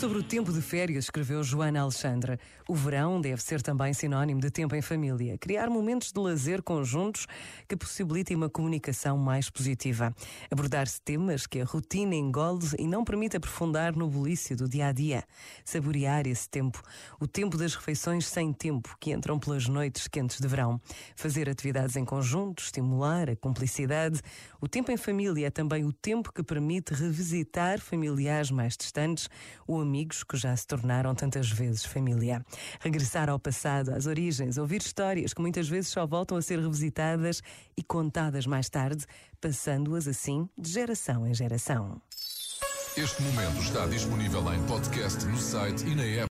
Sobre o tempo de férias, escreveu Joana Alexandra. O verão deve ser também sinónimo de tempo em família. Criar momentos de lazer conjuntos que possibilitem uma comunicação mais positiva. Abordar-se temas que a rotina engole e não permite aprofundar no bulício do dia a dia. Saborear esse tempo. O tempo das refeições sem tempo, que entram pelas noites quentes de verão. Fazer atividades em conjunto, estimular a cumplicidade. O tempo em família é também o tempo que permite revisitar familiares mais distantes ou amigos que já se tornaram tantas vezes família. Regressar ao passado, às origens, ouvir histórias que muitas vezes só voltam a ser revisitadas e contadas mais tarde, passando-as assim de geração em geração. Este momento está disponível em podcast no site e na app.